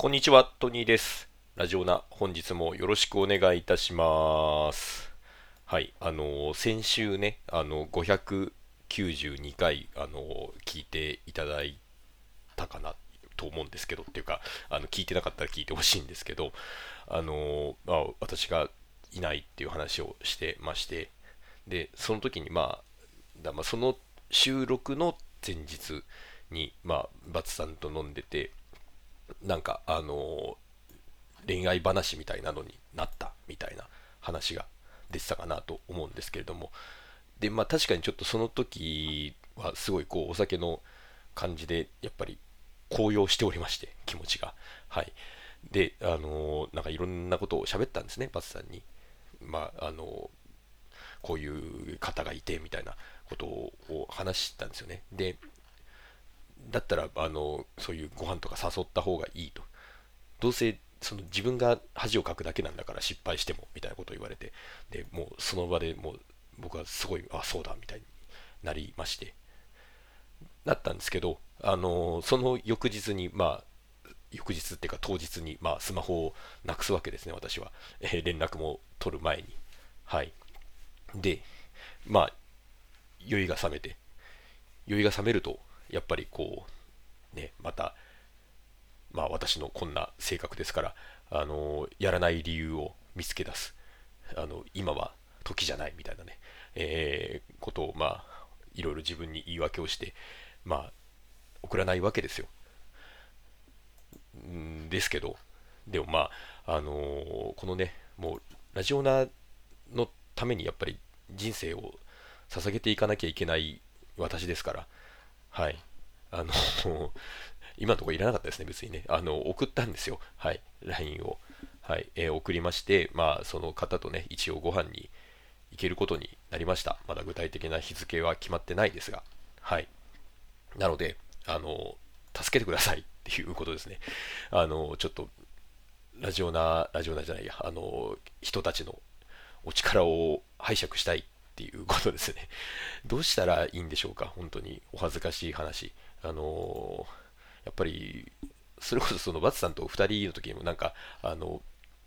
こんにちは、トニーです。ラジオナ、本日もよろしくお願いいたします。はい、あの先週ね、あの、592回、あの聞いていただいたかなと思うんですけど、っていうか、あの、聞いてなかったら聞いてほしいんですけど、あのまあ、私がいないっていう話をしてまして、で、その時に、まあ、だまあ、その収録の前日に、まあ、バツさんと飲んでて、なんか、あの恋愛話みたいなのになったみたいな話が出てたかなと思うんですけれども、で、まあ確かにちょっとその時はすごいこうお酒の感じでやっぱり高揚しておりまして、気持ちが。はい。で、あのなんかいろんなことを喋ったんですね、バツさんに。まあ、あのこういう方がいてみたいなことを話したんですよね。で、だったらあのそういうご飯とか誘った方がいいと。どうせその自分が恥をかくだけなんだから失敗してもみたいなことを言われて。でもうその場でもう僕はすごいあそうだみたいになりまして。なったんですけどあのその翌日にまあ翌日っていうか当日に、まあ、スマホをなくすわけですね私は、えー連絡も取る前に。はい。でまあ酔いが覚めて。酔いが覚めるとやっぱりこうねまたまあ私のこんな性格ですからあのやらない理由を見つけ出す。あの今は時じゃないみたいなね、えーことをまあいろいろ自分に言い訳をしてまあ送らないわけですよ。んですけどでもまああのーこのねもうラジオナのためにやっぱり人生を捧げていかなきゃいけない私ですからはい。あの、今のところいらなかったですね、別にね。あの、送ったんですよ。はい。LINE を。はい。えー送りまして、まあ、その方とね、一応ご飯に行けることになりました。まだ具体的な日付は決まってないですが。はい。なので、あの、助けてください っていうことですね。あの、ちょっと、ラジオナ、ラジオナじゃないや、あの、人たちのお力を拝借したいていうことですね。どうしたらいいんでしょうか、本当にお恥ずかしい話。あのーやっぱり、それこそそのバツさんと2人の時にもなんか、あの、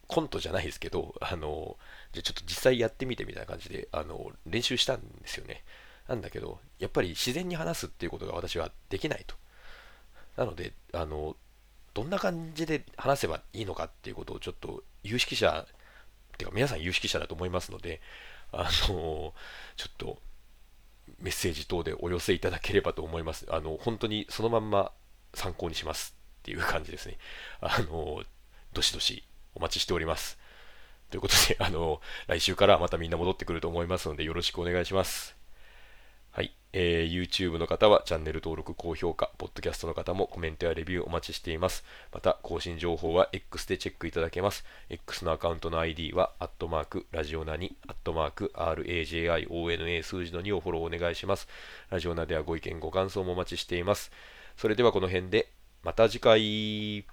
コントじゃないですけど、あのじゃあちょっと実際やってみてみたいな感じで、あの練習したんですよね。なんだけど、やっぱり自然に話すっていうことが私はできないと。なので、あの、どんな感じで話せばいいのかっていうことをちょっと有識者、てか皆さん有識者だと思いますので、あのちょっとメッセージ等でお寄せいただければと思います。あの、本当にそのまんま参考にしますっていう感じですね。あの、どしどしお待ちしております。ということで、あの、来週からまたみんな戻ってくると思いますので、よろしくお願いします。えー YouTube の方はチャンネル登録、高評価、Podcast の方もコメントやレビューお待ちしています。また、更新情報は X でチェックいただけます。X のアカウントの ID は、アットマーク、ラジオナに、アットマーク、RAJIONA 数字の2をフォローお願いします。ラジオナではご意見、ご感想もお待ちしています。それではこの辺で、また次回。